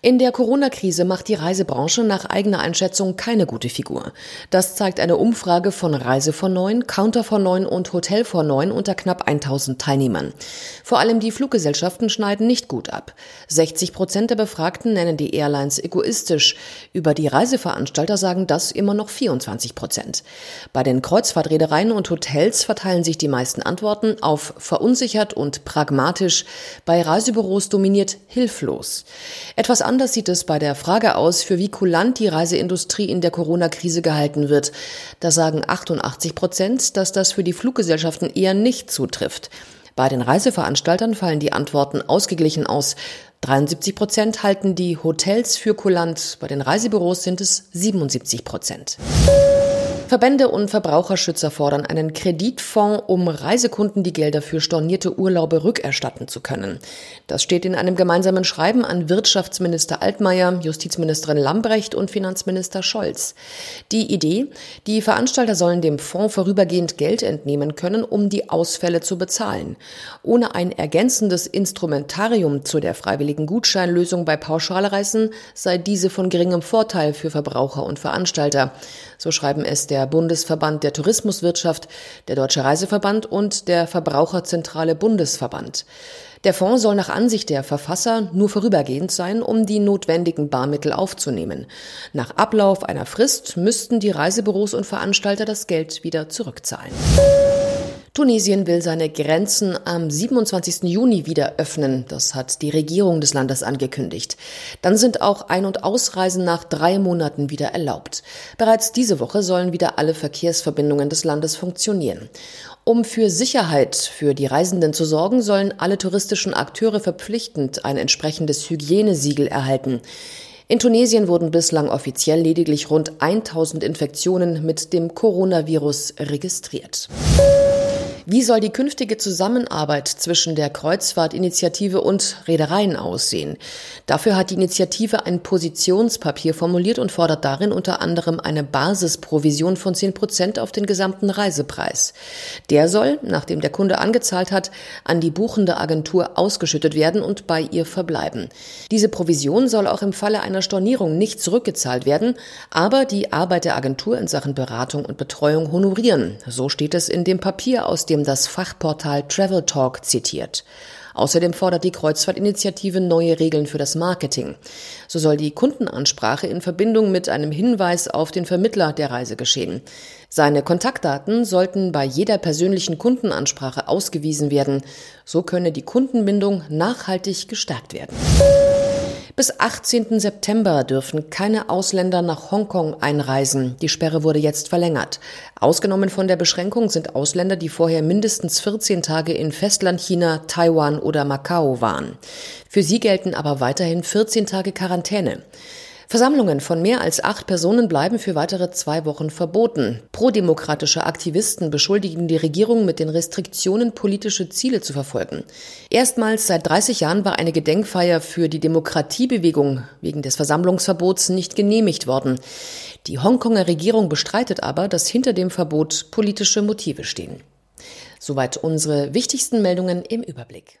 In der Corona-Krise macht die Reisebranche nach eigener Einschätzung keine gute Figur. Das zeigt eine Umfrage von Reise von Neun, Counter von Neun und Hotel von Neun unter knapp 1000 Teilnehmern. Vor allem die Fluggesellschaften schneiden nicht gut ab. 60 Prozent der Befragten nennen die Airlines egoistisch. Über die Reiseveranstalter sagen das immer noch 24 Prozent. Bei den Kreuzfahrtreedereien und Hotels verteilen sich die meisten Antworten auf verunsichert und pragmatisch. Bei Reisebüros dominiert hilflos. Etwas anders sieht es bei der Frage aus, für wie kulant die Reiseindustrie in der Corona-Krise gehalten wird. Da sagen 88 Prozent, dass das für die Fluggesellschaften eher nicht zutrifft. Bei den Reiseveranstaltern fallen die Antworten ausgeglichen aus. 73 Prozent halten die Hotels für kulant, bei den Reisebüros sind es 77 Prozent. Verbände und Verbraucherschützer fordern einen Kreditfonds, um Reisekunden die Gelder für stornierte Urlaube rückerstatten zu können. Das steht in einem gemeinsamen Schreiben an Wirtschaftsminister Altmaier, Justizministerin Lambrecht und Finanzminister Scholz. Die Idee, die Veranstalter sollen dem Fonds vorübergehend Geld entnehmen können, um die Ausfälle zu bezahlen. Ohne ein ergänzendes Instrumentarium zu der freiwilligen Gutscheinlösung bei Pauschalreisen sei diese von geringem Vorteil für Verbraucher und Veranstalter. So schreiben es der Bundesverband der Tourismuswirtschaft, der Deutsche Reiseverband und der Verbraucherzentrale Bundesverband. Der Fonds soll nach Ansicht der Verfasser nur vorübergehend sein, um die notwendigen Barmittel aufzunehmen. Nach Ablauf einer Frist müssten die Reisebüros und Veranstalter das Geld wieder zurückzahlen. Tunesien will seine Grenzen am 27. Juni wieder öffnen. Das hat die Regierung des Landes angekündigt. Dann sind auch Ein- und Ausreisen nach drei Monaten wieder erlaubt. Bereits diese Woche sollen wieder alle Verkehrsverbindungen des Landes funktionieren. Um für Sicherheit für die Reisenden zu sorgen, sollen alle touristischen Akteure verpflichtend ein entsprechendes Hygienesiegel erhalten. In Tunesien wurden bislang offiziell lediglich rund 1000 Infektionen mit dem Coronavirus registriert. Wie soll die künftige Zusammenarbeit zwischen der Kreuzfahrtinitiative und Reedereien aussehen? Dafür hat die Initiative ein Positionspapier formuliert und fordert darin unter anderem eine Basisprovision von 10 Prozent auf den gesamten Reisepreis. Der soll, nachdem der Kunde angezahlt hat, an die buchende Agentur ausgeschüttet werden und bei ihr verbleiben. Diese Provision soll auch im Falle einer Stornierung nicht zurückgezahlt werden, aber die Arbeit der Agentur in Sachen Beratung und Betreuung honorieren. So steht es in dem Papier, aus dem das Fachportal Travel Talk zitiert. Außerdem fordert die Kreuzfahrtinitiative neue Regeln für das Marketing. So soll die Kundenansprache in Verbindung mit einem Hinweis auf den Vermittler der Reise geschehen. Seine Kontaktdaten sollten bei jeder persönlichen Kundenansprache ausgewiesen werden. So könne die Kundenbindung nachhaltig gestärkt werden. Bis 18. September dürfen keine Ausländer nach Hongkong einreisen. Die Sperre wurde jetzt verlängert. Ausgenommen von der Beschränkung sind Ausländer, die vorher mindestens 14 Tage in Festlandchina, Taiwan oder Macau waren. Für sie gelten aber weiterhin 14 Tage Quarantäne. Versammlungen von mehr als acht Personen bleiben für weitere zwei Wochen verboten. Prodemokratische Aktivisten beschuldigen die Regierung, mit den Restriktionen politische Ziele zu verfolgen. Erstmals seit 30 Jahren war eine Gedenkfeier für die Demokratiebewegung wegen des Versammlungsverbots nicht genehmigt worden. Die Hongkonger Regierung bestreitet aber, dass hinter dem Verbot politische Motive stehen. Soweit unsere wichtigsten Meldungen im Überblick.